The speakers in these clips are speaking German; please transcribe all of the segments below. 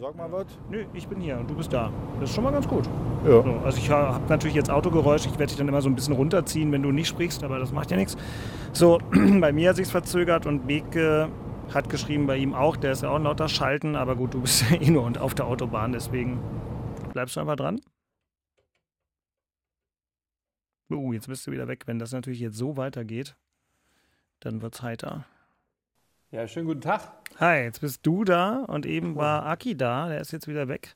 sag mal was. Nö, ich bin hier und du bist da. Das ist schon mal ganz gut. Ja. So, also ich habe natürlich jetzt Autogeräusch. Ich werde dich dann immer so ein bisschen runterziehen, wenn du nicht sprichst, aber das macht ja nichts. So, bei mir hat sich's verzögert und Beke hat geschrieben bei ihm auch. Der ist ja auch ein lauter Schalten, aber gut, du bist ja eh nur und auf der Autobahn, deswegen bleibst du einfach dran. Uh, jetzt bist du wieder weg. Wenn das natürlich jetzt so weitergeht, dann wird's heiter. Ja, schönen guten Tag. Hi, jetzt bist du da und eben war Aki da. Der ist jetzt wieder weg.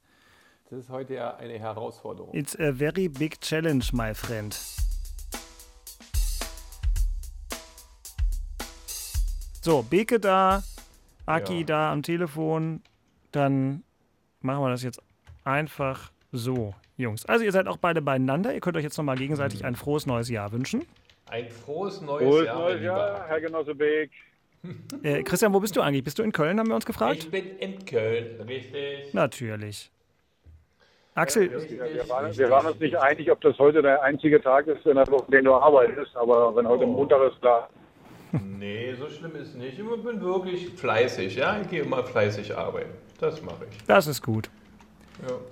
Das ist heute ja eine Herausforderung. It's a very big challenge, my friend. So, Beke da, Aki Ja. da am Telefon. Dann machen wir das jetzt einfach so, Jungs. Also ihr seid auch beide beieinander. Ihr könnt euch jetzt nochmal gegenseitig ein frohes neues Jahr wünschen. Ein frohes neues Frohes Jahr. neues Jahr. Herr Genosse Beek. Äh, Christian, wo bist du eigentlich? Bist du in Köln, haben wir uns gefragt? Ich bin in Köln, richtig. Natürlich. Axel, Ja, wir, waren, wir waren uns nicht einig, ob das heute der einzige Tag ist, in der Woche, den du arbeitest. Aber wenn heute Oh. Montag ist, klar. Nee, so schlimm ist nicht. Ich bin wirklich fleißig, ja. Ich gehe immer fleißig arbeiten. Das mache ich. das ist gut.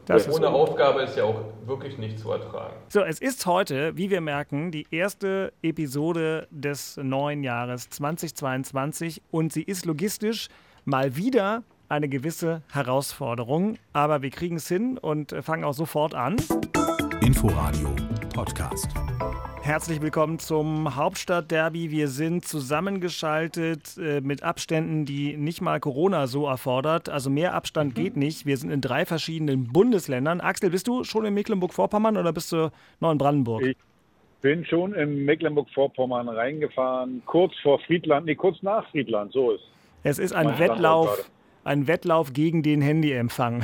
Ja. Ohne. Aufgabe ist ja auch wirklich nicht zu ertragen. So, es ist heute, wie wir merken, die erste Episode des neuen Jahres 2022 und sie ist logistisch mal wieder eine gewisse Herausforderung, aber wir kriegen es hin und fangen auch sofort an. Inforadio Podcast. Herzlich willkommen zum Hauptstadtderby. Wir sind zusammengeschaltet äh, mit Abständen, die nicht mal Corona so erfordert. Also mehr Abstand geht nicht. Wir sind in drei verschiedenen Bundesländern. Axel, bist du schon in Mecklenburg-Vorpommern oder bist du noch in Brandenburg? Ich- Bin schon in Mecklenburg-Vorpommern reingefahren, kurz vor Friedland, nee, kurz nach Friedland, so ist. Es ist ein Wettlauf, gerade. ein Wettlauf gegen den Handyempfang,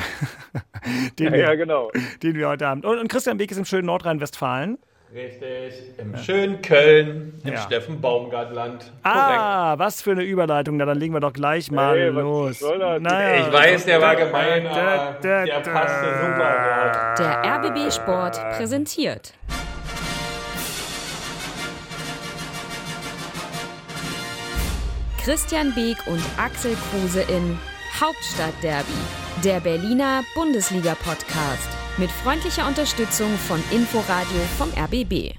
den, Ja, ja, wir, genau. den wir heute haben. Und, und Christian Beek ist im schönen Nordrhein-Westfalen. Richtig. Im schönen Köln, im Ja. Steffen Baumgartland. Ah, was für eine Überleitung. Na, dann legen wir doch gleich mal Hey, los. Naja. Ich weiß, der war gemein, aber der passte super dort. Der RBB Sport präsentiert. Christian Beek und Axel Kruse in Hauptstadtderby, der Berliner Bundesliga-Podcast. Mit freundlicher Unterstützung von Inforadio vom RBB.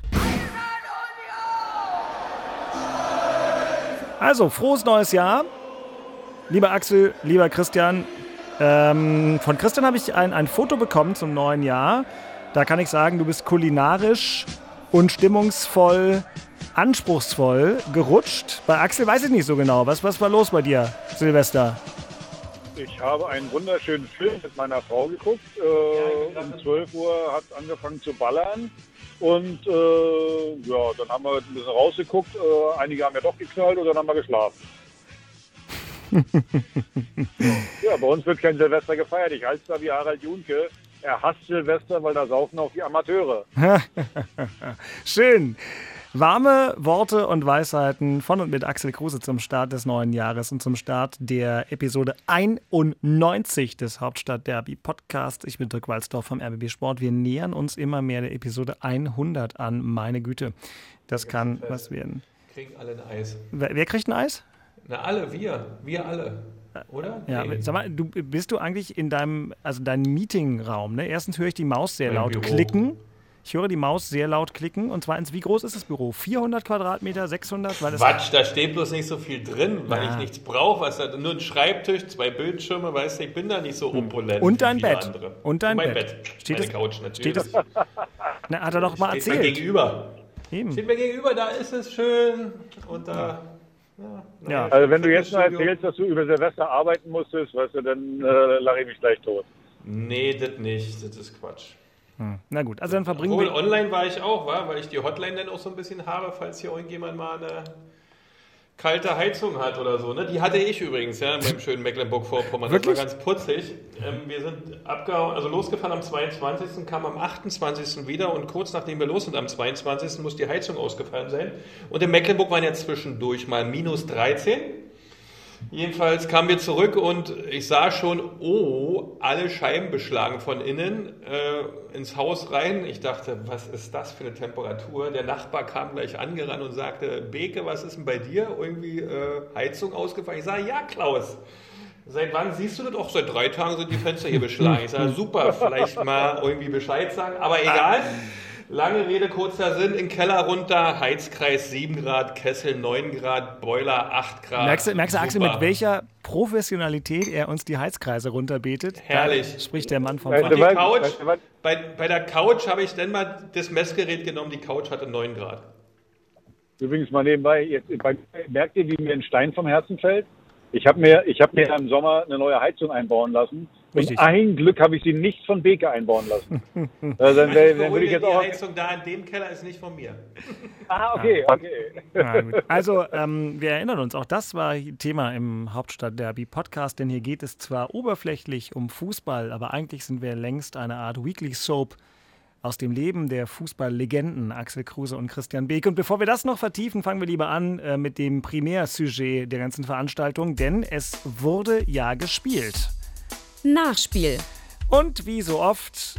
Also, frohes neues Jahr. Lieber Axel, lieber Christian. Ähm, von Christian habe ich ein, ein Foto bekommen zum neuen Jahr. Da kann ich sagen, du bist kulinarisch und stimmungsvoll, anspruchsvoll gerutscht. Bei Axel weiß ich nicht so genau. Was, was war los bei dir, Silvester? Ich habe einen wunderschönen Film mit meiner Frau geguckt. Äh, um 12 Uhr hat es angefangen zu ballern. Und äh, ja, dann haben wir ein bisschen rausgeguckt. Äh, einige haben ja doch geknallt und dann haben wir geschlafen. ja, bei uns wird kein Silvester gefeiert. Ich halte es da wie Harald Junke. Er hasst Silvester, weil da saufen auch die Amateure. Schön. Warme Worte und Weisheiten von und mit Axel Kruse zum Start des neuen Jahres und zum Start der Episode 91 des Hauptstadt-Derby Podcast. Ich bin Dirk Walzdorf vom RBB Sport. Wir nähern uns immer mehr der Episode 100 an. Meine Güte, das kann was werden. Kriegen alle ein Eis. Wer, wer kriegt ein Eis? Na, alle, wir. Wir alle. Oder? Ja, Nee. sag mal, du bist du eigentlich in deinem, also deinem Meetingraum, ne? Erstens höre ich die Maus sehr Mein laut Büro. klicken. Ich höre die Maus sehr laut klicken. Und zweitens, wie groß ist das Büro? 400 Quadratmeter, 600? Weil es Quatsch, da steht bloß nicht so viel drin, weil Ja. ich nichts brauche. Was da, nur ein Schreibtisch, zwei Bildschirme, weißt du, ich bin da nicht so opulent. Hm. Und wie dein Bett. Andere. Und dein mein Bett. Bett. Steht Meine das- Couch natürlich. steht das- Na, hat er doch mal Steht mir erzählt. gegenüber. Eben. Steht mir gegenüber, da ist es schön. Und da. Ja. Ja. Also wenn du jetzt noch erzählst, dass du über Silvester arbeiten musstest, weißt du, dann äh, lache ich mich gleich tot. Nee, das nicht. Das ist Quatsch. Na gut, also dann verbringen Obwohl, wir. online war ich auch, wa? weil ich die Hotline dann auch so ein bisschen habe, falls hier irgendjemand mal eine kalte Heizung hat oder so. Ne? Die hatte ich übrigens, ja, beim schönen Mecklenburg-Vorpommern. Das war ganz putzig. Ähm, wir sind abgehauen, also losgefahren am 22., kamen am 28. wieder und kurz nachdem wir los sind, am 22. muss die Heizung ausgefallen sein. Und in Mecklenburg waren ja zwischendurch mal minus 13. Jedenfalls kamen wir zurück und ich sah schon, oh, alle Scheiben beschlagen von innen äh, ins Haus rein. Ich dachte, was ist das für eine Temperatur? Der Nachbar kam gleich angerannt und sagte, Beke, was ist denn bei dir? Irgendwie äh, Heizung ausgefallen? Ich sage, ja, Klaus. Seit wann siehst du das? Auch seit drei Tagen sind die Fenster hier beschlagen. Ich sage, super, vielleicht mal irgendwie Bescheid sagen, aber egal. Lange Rede, kurzer Sinn, in Keller runter, Heizkreis 7 Grad, Kessel 9 Grad, Boiler 8 Grad. Merkst du, merkst du Axel, mit welcher Professionalität er uns die Heizkreise runterbetet? Herrlich. Da spricht der Mann vom Und die Couch, bei, bei der Couch habe ich dann mal das Messgerät genommen, die Couch hatte 9 Grad. Übrigens mal nebenbei, jetzt, bei, merkt ihr, wie mir ein Stein vom Herzen fällt? Ich habe mir, ich hab mir im Sommer eine neue Heizung einbauen lassen. Richtig. Und ein Glück habe ich sie nicht von Beke einbauen lassen. also dann, wär, dann würde ich jetzt die auch. Heizung da in dem Keller ist nicht von mir. Ah, okay, okay. Ja, gut. Also, ähm, wir erinnern uns, auch das war Thema im Hauptstadt-Derby-Podcast, denn hier geht es zwar oberflächlich um Fußball, aber eigentlich sind wir längst eine Art Weekly Soap aus dem Leben der Fußballlegenden Axel Kruse und Christian Beek. Und bevor wir das noch vertiefen, fangen wir lieber an äh, mit dem Primärsujet der ganzen Veranstaltung, denn es wurde ja gespielt. Nachspiel. Und wie so oft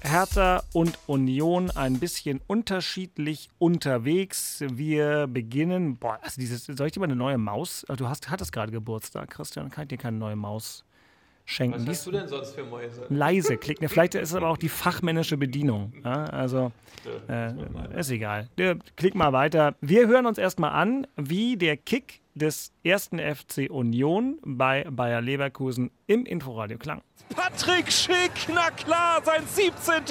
Hertha und Union ein bisschen unterschiedlich unterwegs. Wir beginnen. Boah, also dieses, soll ich dir mal eine neue Maus? Du hast, hattest gerade Geburtstag, Christian. Kann ich dir keine neue Maus schenken? Was hast du denn sonst für Mäuse? leise klicken. Vielleicht ist es aber auch die fachmännische Bedienung. Ja, also äh, ist egal. Klick mal weiter. Wir hören uns erstmal an, wie der Kick des ersten FC Union bei Bayer Leverkusen im Inforadio klang. Patrick Schick, na klar, sein 17.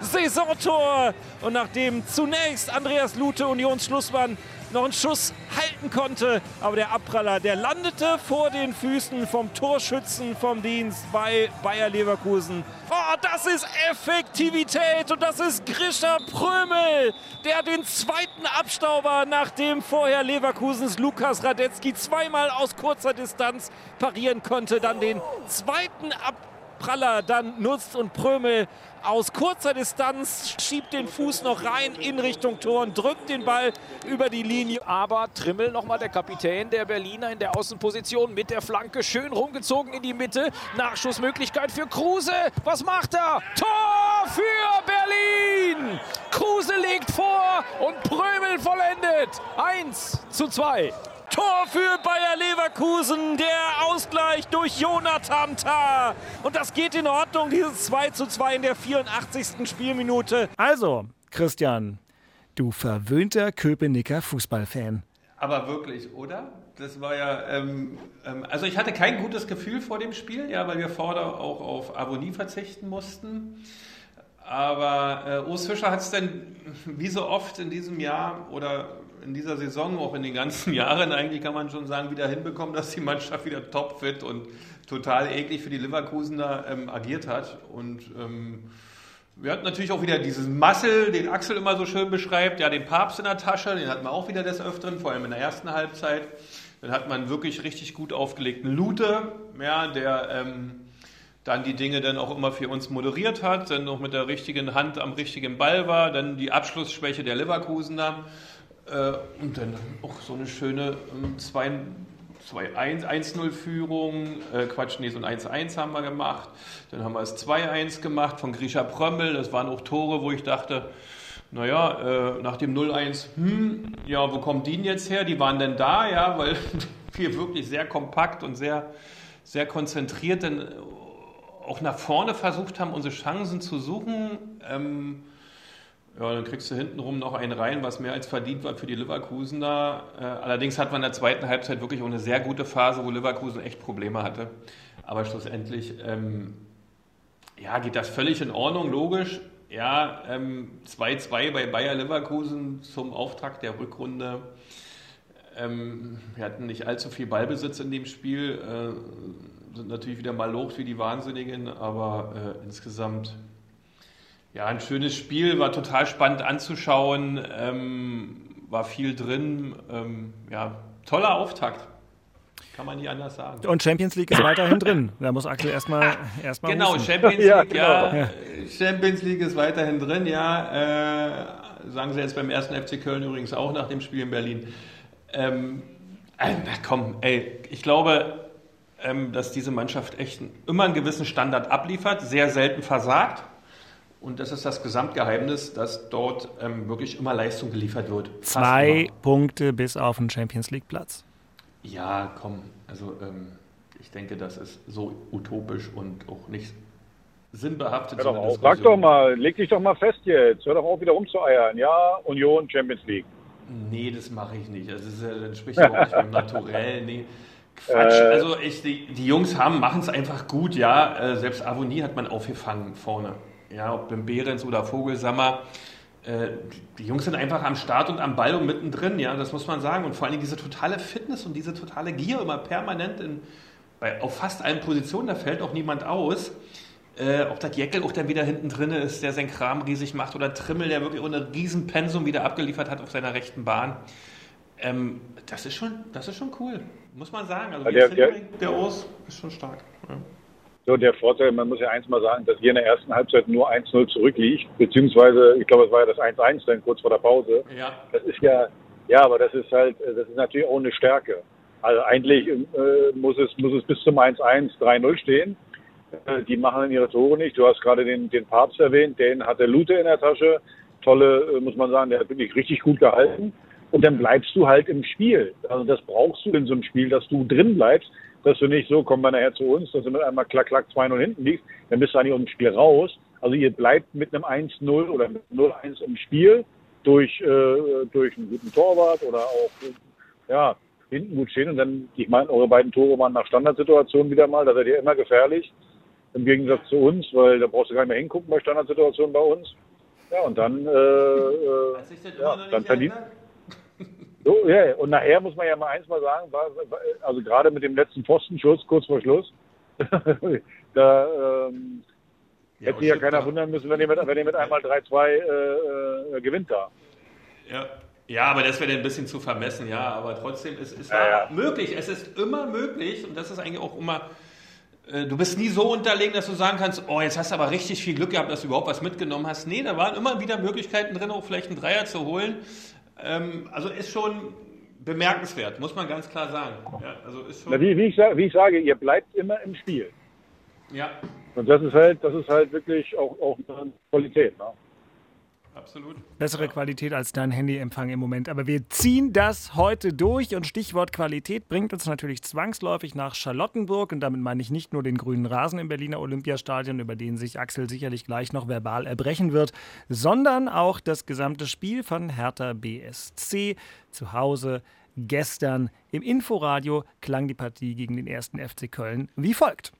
Saisontor. Und nachdem zunächst Andreas Lute, Unionsschlussmann, noch einen Schuss halten konnte, aber der Abpraller, der landete vor den Füßen vom Torschützen vom Dienst bei Bayer Leverkusen. Oh, das ist Effektivität und das ist Grisha Prömel, der den zweiten Abstauber, nachdem vorher Leverkusens Lukas Radetzky zweimal aus kurzer Distanz parieren konnte, dann den zweiten Abpraller dann nutzt und Prömel aus kurzer Distanz schiebt den Fuß noch rein in Richtung Tor und drückt den Ball über die Linie. Aber Trimmel nochmal der Kapitän der Berliner in der Außenposition mit der Flanke schön rumgezogen in die Mitte. Nachschussmöglichkeit für Kruse. Was macht er? Tor für Berlin! Kruse legt vor und Prömel vollendet. 1 zu 2. Tor für Bayer Leverkusen, der Ausgleich durch Jonathan Tah. Und das geht in Ordnung, dieses 2 zu 2 in der 84. Spielminute. Also, Christian, du verwöhnter Köpenicker Fußballfan. Aber wirklich, oder? Das war ja, ähm, ähm, also ich hatte kein gutes Gefühl vor dem Spiel, ja, weil wir vorher auch auf Abonnie verzichten mussten. Aber äh, Urs Fischer hat es dann wie so oft in diesem Jahr oder in dieser Saison, auch in den ganzen Jahren eigentlich kann man schon sagen, wieder hinbekommen, dass die Mannschaft wieder topfit und total eklig für die Leverkusener ähm, agiert hat. Und ähm, wir hatten natürlich auch wieder diesen Muscle, den Axel immer so schön beschreibt, ja, den Papst in der Tasche, den hatten wir auch wieder des Öfteren, vor allem in der ersten Halbzeit. Dann hat man wirklich richtig gut aufgelegten Lute, ja, der ähm, dann die Dinge dann auch immer für uns moderiert hat, dann noch mit der richtigen Hand am richtigen Ball war, dann die Abschlussschwäche der Leverkusener äh, und dann auch so eine schöne ähm, 2-1-1-0-Führung, äh, Quatsch, nee, so ein 1-1 haben wir gemacht, dann haben wir es 2-1 gemacht von Grisha Prömmel, das waren auch Tore, wo ich dachte, naja, äh, nach dem 0-1, hm, ja, wo kommt die denn jetzt her? Die waren denn da, ja, weil wir wirklich sehr kompakt und sehr, sehr konzentriert dann auch nach vorne versucht haben, unsere Chancen zu suchen. Ähm, ja, dann kriegst du hintenrum noch einen rein, was mehr als verdient war für die Leverkusener. Äh, allerdings hat man in der zweiten Halbzeit wirklich auch eine sehr gute Phase, wo Leverkusen echt Probleme hatte. Aber schlussendlich, ähm, ja, geht das völlig in Ordnung, logisch. Ja, 2-2 ähm, bei Bayer Leverkusen zum Auftakt der Rückrunde. Ähm, wir hatten nicht allzu viel Ballbesitz in dem Spiel, äh, sind natürlich wieder mal locht wie die Wahnsinnigen, aber äh, insgesamt ja, ein schönes Spiel, war total spannend anzuschauen, ähm, war viel drin. Ähm, ja, toller Auftakt. Kann man nicht anders sagen. Und Champions League ist weiterhin drin. Da muss Axel erstmal erstmal. Genau, husten. Champions League, Ja, ja, genau. Champions League ist weiterhin drin, ja. Äh, sagen sie jetzt beim ersten FC Köln übrigens auch nach dem Spiel in Berlin. Ähm, äh, na komm, ey, ich glaube, ähm, dass diese Mannschaft echt immer einen gewissen Standard abliefert, sehr selten versagt. Und das ist das Gesamtgeheimnis, dass dort ähm, wirklich immer Leistung geliefert wird. Fast Zwei immer. Punkte bis auf den Champions League Platz. Ja, komm, also ähm, ich denke, das ist so utopisch und auch nicht sinnbehaftet. Hör doch auf. Sag doch mal, leg dich doch mal fest jetzt. Hör doch auf, wieder rumzueiern. Ja, Union, Champions League. Nee, das mache ich nicht. Also das, das entspricht ja auch nicht meinem Naturell. Nee. Quatsch. Äh, also ich, die, die Jungs haben, machen es einfach gut, ja. Äh, selbst Avonie hat man aufgefangen vorne. Ja, ob beim Behrens oder Vogelsammer. Äh, die Jungs sind einfach am Start und am Ball und mittendrin, ja, das muss man sagen. Und vor allem diese totale Fitness und diese totale Gier immer permanent in, bei, auf fast allen Positionen, da fällt auch niemand aus. Äh, ob das Jeckel auch dann wieder hinten drin ist, der sein Kram riesig macht, oder Trimmel, der wirklich ohne Riesenpensum wieder abgeliefert hat auf seiner rechten Bahn. Ähm, das, ist schon, das ist schon cool, muss man sagen. Also der, der, der Urs ist schon stark. Ja. So, der Vorteil, man muss ja eins mal sagen, dass ihr in der ersten Halbzeit nur 1-0 zurückliegt, beziehungsweise, ich glaube, es war ja das 1-1 dann kurz vor der Pause. Ja. Das ist ja, ja, aber das ist halt, das ist natürlich auch eine Stärke. Also eigentlich äh, muss es, muss es bis zum 1-1, 3-0 stehen. Äh, die machen dann ihre Tore nicht. Du hast gerade den, den Papst erwähnt, den hat der Lute in der Tasche. Tolle, äh, muss man sagen, der hat wirklich richtig gut gehalten. Und dann bleibst du halt im Spiel. Also das brauchst du in so einem Spiel, dass du drin bleibst, dass du nicht so, komm mal nachher zu uns, dass du mit einmal klack, klack 2-0 hinten liegst, dann bist du eigentlich aus dem Spiel raus. Also ihr bleibt mit einem 1-0 oder mit 0-1 im Spiel durch, äh, durch einen guten Torwart oder auch, ja, hinten gut stehen. Und dann, ich meine, eure beiden Tore waren nach Standardsituationen wieder mal, da seid ihr immer gefährlich im Gegensatz zu uns, weil da brauchst du gar nicht mehr hingucken bei Standardsituationen bei uns. Ja, und dann, äh, äh, ja, dann verdient. So, ja, und nachher muss man ja mal eins mal sagen, war, also gerade mit dem letzten Pfostenschuss kurz vor Schluss, da ähm, ja, hätte ja keiner wundern müssen, wenn ihr mit, wenn ihr mit einmal 3-2 äh, äh, gewinnt da. Ja. Ja, aber das wäre ein bisschen zu vermessen, ja. Aber trotzdem, es, es war ja, ja. möglich. Es ist immer möglich und das ist eigentlich auch immer äh, du bist nie so unterlegen, dass du sagen kannst, oh, jetzt hast du aber richtig viel Glück gehabt, dass du überhaupt was mitgenommen hast. Nee, da waren immer wieder Möglichkeiten drin, auch vielleicht einen Dreier zu holen. Ähm, also ist schon bemerkenswert, muss man ganz klar sagen. Ja, also ist schon Na, wie, wie, ich sage, wie ich sage, ihr bleibt immer im Spiel. Ja. Und das ist halt, das ist halt wirklich auch, auch eine Qualität. Ne? Absolut. Bessere ja. Qualität als dein Handyempfang im Moment. Aber wir ziehen das heute durch und Stichwort Qualität bringt uns natürlich zwangsläufig nach Charlottenburg. Und damit meine ich nicht nur den grünen Rasen im Berliner Olympiastadion, über den sich Axel sicherlich gleich noch verbal erbrechen wird, sondern auch das gesamte Spiel von Hertha BSC zu Hause. Gestern im Inforadio klang die Partie gegen den ersten FC Köln wie folgt.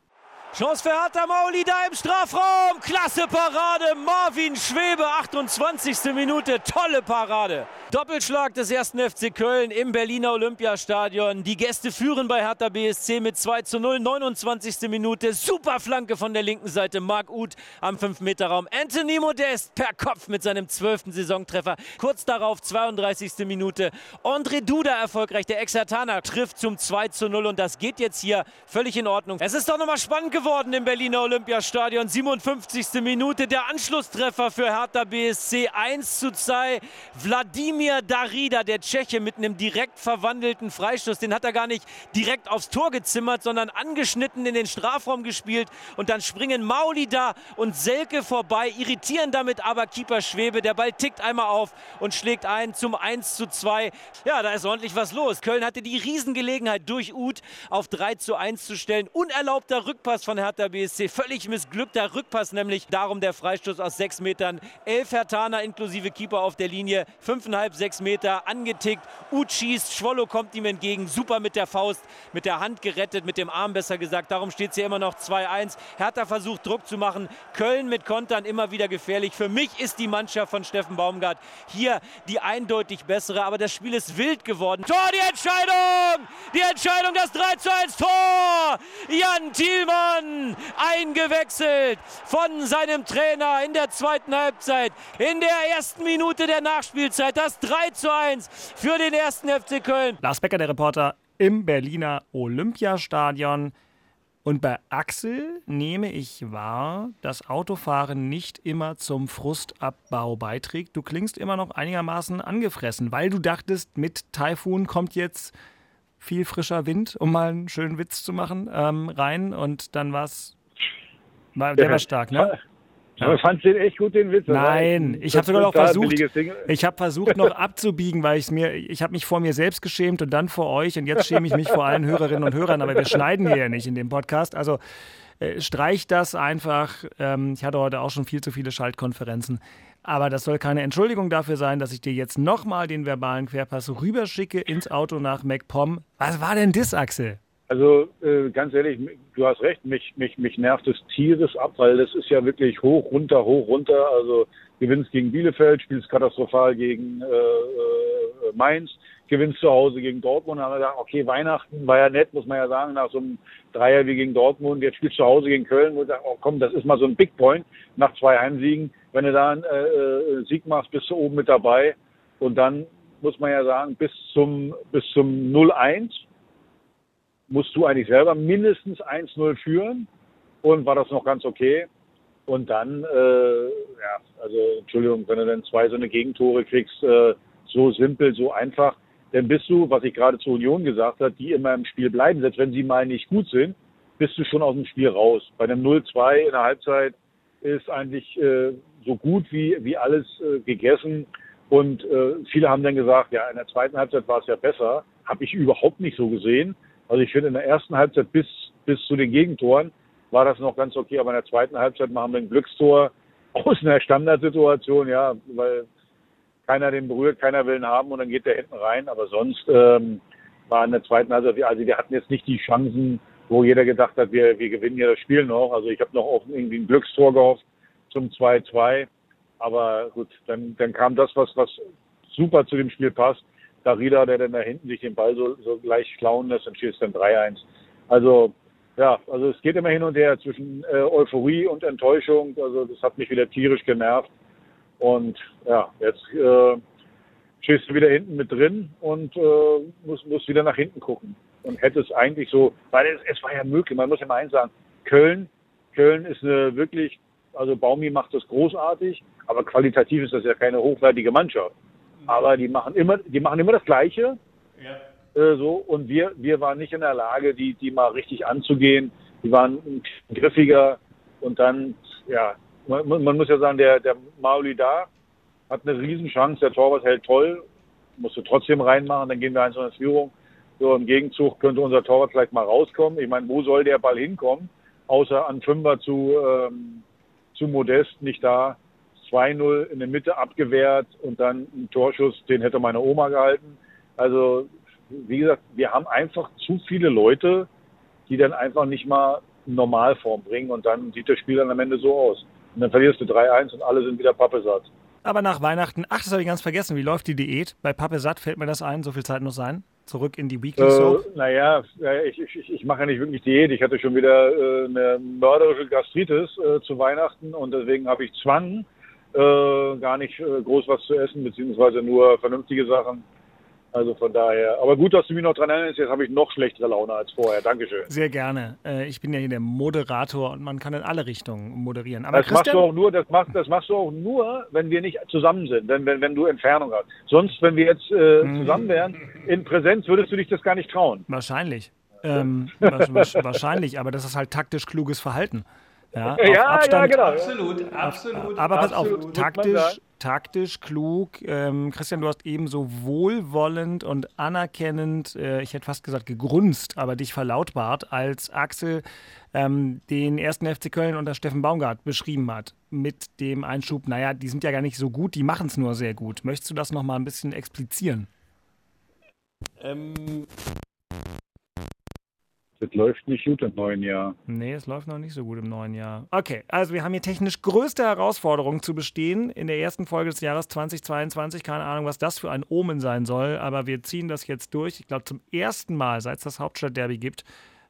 Chance für Hertha Mauli da im Strafraum. Klasse Parade. Marvin Schwebe, 28. Minute. Tolle Parade. Doppelschlag des ersten FC Köln im Berliner Olympiastadion. Die Gäste führen bei Hertha BSC mit 2 zu 0. 29. Minute. Super Flanke von der linken Seite. Marc Uth am 5-Meter-Raum. Anthony Modest per Kopf mit seinem 12. Saisontreffer. Kurz darauf, 32. Minute. André Duda erfolgreich. Der Exertaner trifft zum 2 zu 0. Und das geht jetzt hier völlig in Ordnung. Es ist doch nochmal spannend geworden im Berliner Olympiastadion. 57. Minute. Der Anschlusstreffer für Hertha BSC. 1 zu 2. Wladimir Darida, der Tscheche, mit einem direkt verwandelten Freistoß. Den hat er gar nicht direkt aufs Tor gezimmert, sondern angeschnitten in den Strafraum gespielt. Und dann springen Mauli da und Selke vorbei, irritieren damit aber Keeper Schwebe. Der Ball tickt einmal auf und schlägt ein zum 1 zu 2. Ja, da ist ordentlich was los. Köln hatte die Riesengelegenheit durch Uth auf 3 zu 1 zu stellen. Unerlaubter Rückpass von Hertha BSC. Völlig missglückter Rückpass, nämlich darum der Freistoß aus 6 Metern. Elf Hertaner inklusive Keeper auf der Linie. 5,5 5,5, 6 Meter angetickt. Uth schießt, Schwollo kommt ihm entgegen. Super mit der Faust, mit der Hand gerettet, mit dem Arm besser gesagt. Darum steht es hier immer noch 2-1. Hertha versucht Druck zu machen. Köln mit Kontern immer wieder gefährlich. Für mich ist die Mannschaft von Steffen Baumgart hier die eindeutig bessere. Aber das Spiel ist wild geworden. Tor, die Entscheidung! Die Entscheidung, das 3 1 Tor! Jan Thielmann eingewechselt von seinem Trainer in der zweiten Halbzeit. In der ersten Minute der Nachspielzeit. Das 3 zu 1 für den ersten FC Köln. Lars Becker, der Reporter im Berliner Olympiastadion. Und bei Axel nehme ich wahr, dass Autofahren nicht immer zum Frustabbau beiträgt. Du klingst immer noch einigermaßen angefressen, weil du dachtest, mit Taifun kommt jetzt viel frischer Wind, um mal einen schönen Witz zu machen, ähm, rein. Und dann war es. Der war stark, ne? Aber fandst du den echt gut, den Witz? War Nein, ein ich habe sogar noch versucht, ich habe versucht noch abzubiegen, weil ich mir, ich habe mich vor mir selbst geschämt und dann vor euch und jetzt schäme ich mich vor allen Hörerinnen und Hörern, aber wir schneiden hier ja nicht in dem Podcast. Also äh, streicht das einfach. Ähm, ich hatte heute auch schon viel zu viele Schaltkonferenzen. Aber das soll keine Entschuldigung dafür sein, dass ich dir jetzt nochmal den verbalen Querpass rüberschicke ins Auto nach MacPom. Was war denn das, Axel? Also äh, ganz ehrlich, du hast recht, mich, mich, mich nervt es Tieres ab, weil das ist ja wirklich hoch, runter, hoch, runter. Also gewinnst gegen Bielefeld, spielst katastrophal gegen äh, äh, Mainz, gewinnst zu Hause gegen Dortmund. Da haben wir gesagt, okay, Weihnachten war ja nett, muss man ja sagen, nach so einem Dreier wie gegen Dortmund. Jetzt spielst du zu Hause gegen Köln, wo du sagst, oh komm, das ist mal so ein Big Point nach zwei Heimsiegen. Wenn du da einen äh, äh, Sieg machst, bist du oben mit dabei. Und dann muss man ja sagen, bis zum, bis zum 0-1 musst du eigentlich selber mindestens 1-0 führen und war das noch ganz okay. Und dann, äh, ja, also Entschuldigung, wenn du dann zwei so eine Gegentore kriegst, äh, so simpel, so einfach, dann bist du, was ich gerade zur Union gesagt habe, die immer im Spiel bleiben, selbst wenn sie mal nicht gut sind, bist du schon aus dem Spiel raus. Bei einem 0-2 in der Halbzeit ist eigentlich äh, so gut wie, wie alles äh, gegessen. Und äh, viele haben dann gesagt, ja, in der zweiten Halbzeit war es ja besser. Habe ich überhaupt nicht so gesehen. Also ich finde, in der ersten Halbzeit bis, bis zu den Gegentoren war das noch ganz okay, aber in der zweiten Halbzeit machen wir ein Glückstor aus einer Standardsituation, ja, weil keiner den berührt, keiner will ihn haben und dann geht der hinten rein. Aber sonst ähm, war in der zweiten Halbzeit, also wir hatten jetzt nicht die Chancen, wo jeder gedacht hat, wir, wir gewinnen ja das Spiel noch. Also ich habe noch auf irgendwie ein Glückstor gehofft zum 2-2. Aber gut, dann, dann kam das, was, was super zu dem Spiel passt. Darida, der dann da hinten sich den Ball so, so gleich klauen lässt, steht es dann 3-1. Also, ja, also es geht immer hin und her zwischen äh, Euphorie und Enttäuschung. Also das hat mich wieder tierisch genervt. Und ja, jetzt äh, stehst du wieder hinten mit drin und äh, musst, musst wieder nach hinten gucken. Und hätte es eigentlich so, weil es, es war ja möglich, man muss ja mal eins sagen, Köln, Köln ist eine wirklich, also Baumi macht das großartig, aber qualitativ ist das ja keine hochwertige Mannschaft. Aber die machen immer, die machen immer das Gleiche. Äh, so, und wir, wir waren nicht in der Lage, die, die mal richtig anzugehen. Die waren griffiger und dann, ja, man, man muss ja sagen, der, der Mauli da hat eine Riesenchance, der Torwart hält toll, musste trotzdem reinmachen, dann gehen wir eins in Führung. So im Gegenzug könnte unser Torwart vielleicht mal rauskommen. Ich meine, wo soll der Ball hinkommen? Außer an Fünfer zu, ähm, zu Modest, nicht da. 2-0 in der Mitte abgewehrt und dann ein Torschuss, den hätte meine Oma gehalten. Also, wie gesagt, wir haben einfach zu viele Leute, die dann einfach nicht mal Normalform bringen und dann sieht das Spiel dann am Ende so aus. Und dann verlierst du 3-1 und alle sind wieder pappesatt. Aber nach Weihnachten, ach, das habe ich ganz vergessen, wie läuft die Diät? Bei Pappe Satt fällt mir das ein, so viel Zeit muss sein. Zurück in die Weekly Äh, Soap. naja, ja, ich, ich, ich mache ja nicht wirklich Diät. Ich hatte schon wieder äh, eine mörderische Gastritis äh, zu Weihnachten und deswegen habe ich Zwang, äh, gar nicht äh, groß was zu essen, beziehungsweise nur vernünftige Sachen. Also von daher. Aber gut, dass du mich noch dran erinnerst. Jetzt habe ich noch schlechtere Laune als vorher. Dankeschön. Sehr gerne. Äh, ich bin ja hier der Moderator und man kann in alle Richtungen moderieren. Aber Das machst Christian, du auch nur, das machst, das machst du auch nur, wenn wir nicht zusammen sind, wenn, wenn, wenn du Entfernung hast. Sonst, wenn wir jetzt äh, Mhm. zusammen wären, in Präsenz, würdest du dich das gar nicht trauen. wahrscheinlich. Ähm, wa- wa- wahrscheinlich, aber das ist halt taktisch kluges Verhalten. Ja, auf Ja, ja, genau. Absolut, absolut. Aber pass auf, absolut. man taktisch, taktisch klug. Ähm, Christian, du hast eben so wohlwollend und anerkennend, äh, ich hätte fast gesagt gegrunzt, aber dich verlautbart, als Axel ähm, den ersten FC Köln unter Steffen Baumgart beschrieben hat. Mit dem Einschub, naja, die sind ja gar nicht so gut, die machen es nur sehr gut. Möchtest du das nochmal ein bisschen explizieren? Ähm, Das läuft nicht gut im neuen Jahr. Nee, es läuft noch nicht so gut im neuen Jahr. Okay, also wir haben hier technisch größte Herausforderungen zu bestehen in der ersten Folge des Jahres 2022. Keine Ahnung, was das für ein Omen sein soll, aber wir ziehen das jetzt durch. Ich glaube, zum ersten Mal, seit es das Hauptstadtderby gibt,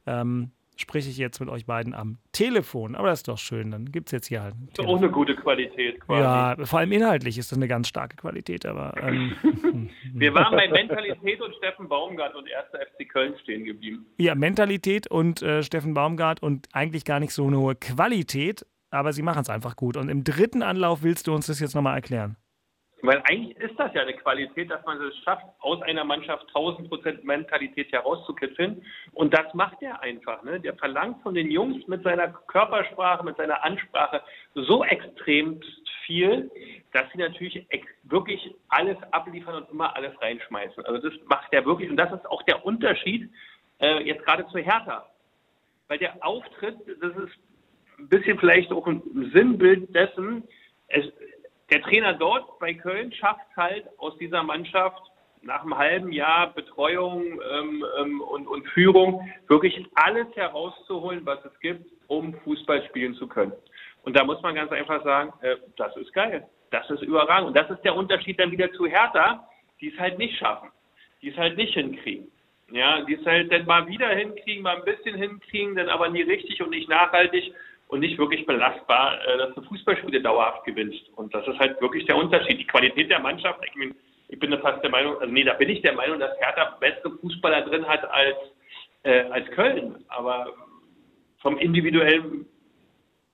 ähm, spreche ich jetzt mit euch beiden am Telefon. Aber das ist doch schön, dann gibt es jetzt hier halt. ein Ist auch eine gute Qualität quasi. Ja, vor allem inhaltlich ist das eine ganz starke Qualität, aber ähm, Wir waren bei Mentalität und Steffen Baumgart und 1. FC Köln stehen geblieben. ja, Mentalität und äh, Steffen Baumgart und eigentlich gar nicht so eine hohe Qualität, aber sie machen es einfach gut. Und im dritten Anlauf willst du uns das jetzt nochmal erklären. Weil eigentlich ist das ja eine Qualität, dass man es schafft, aus einer Mannschaft 1000 Prozent Mentalität herauszukitzeln. Und das macht er einfach. Ne? Der verlangt von den Jungs mit seiner Körpersprache, mit seiner Ansprache so extrem viel, dass sie natürlich wirklich alles abliefern und immer alles reinschmeißen. Also das macht er wirklich. Und das ist auch der Unterschied äh, jetzt gerade zu Hertha. Weil der Auftritt, das ist ein bisschen vielleicht auch ein Sinnbild dessen, es, der Trainer dort bei Köln schafft halt aus dieser Mannschaft nach einem halben Jahr Betreuung ähm, ähm, und, und Führung wirklich alles herauszuholen, was es gibt, um Fußball spielen zu können. Und da muss man ganz einfach sagen, äh, das ist geil, das ist überragend. Und das ist der Unterschied dann wieder zu Hertha, die es halt nicht schaffen, die es halt nicht hinkriegen. Ja, die es halt dann mal wieder hinkriegen, mal ein bisschen hinkriegen, dann aber nie richtig und nicht nachhaltig und nicht wirklich belastbar, äh, dass du Fußballspiele dauerhaft gewinnst. Und das ist halt wirklich der Unterschied. Die Qualität der Mannschaft, ich, mein, ich bin fast der Meinung, also nee, da bin ich der Meinung, dass Hertha bessere Fußballer drin hat als, äh, als Köln. Aber vom individuellen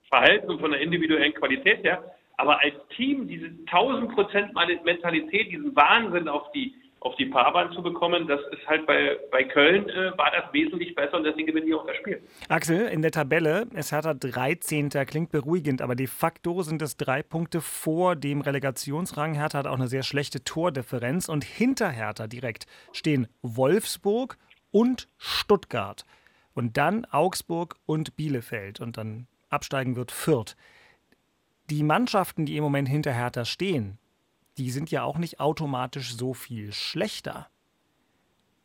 Verhalten und von der individuellen Qualität her. Aber als Team diese 1000 Prozent Mentalität, diesen Wahnsinn auf die auf die Fahrbahn zu bekommen, das ist halt bei, bei Köln äh, war das wesentlich besser und deswegen gewinnen die auch das Spiel. Axel, in der Tabelle ist Hertha 13. Klingt beruhigend, aber de facto sind es drei Punkte vor dem Relegationsrang. Hertha hat auch eine sehr schlechte Tordifferenz und hinter Hertha direkt stehen Wolfsburg und Stuttgart und dann Augsburg und Bielefeld und dann absteigen wird Fürth. Die Mannschaften, die im Moment hinter Hertha stehen, die sind ja auch nicht automatisch so viel schlechter.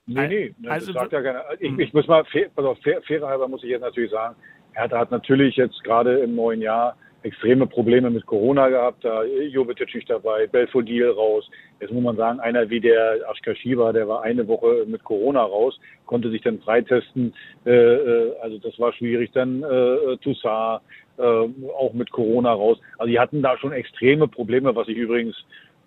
Nee, nee, das also, sagt ja keiner. Ich, hm. ich muss mal, fair, also fair, fairer halber muss ich jetzt natürlich sagen, Hertha hat natürlich jetzt gerade im neuen Jahr extreme Probleme mit Corona gehabt. Da Jovetic nicht dabei, Belfodil raus. Jetzt muss man sagen, einer wie der Ashkashiva, der war eine Woche mit Corona raus, konnte sich dann freitesten. Äh, äh also das war schwierig. Dann äh, Toussaint äh, auch mit Corona raus. Also die hatten da schon extreme Probleme, was ich übrigens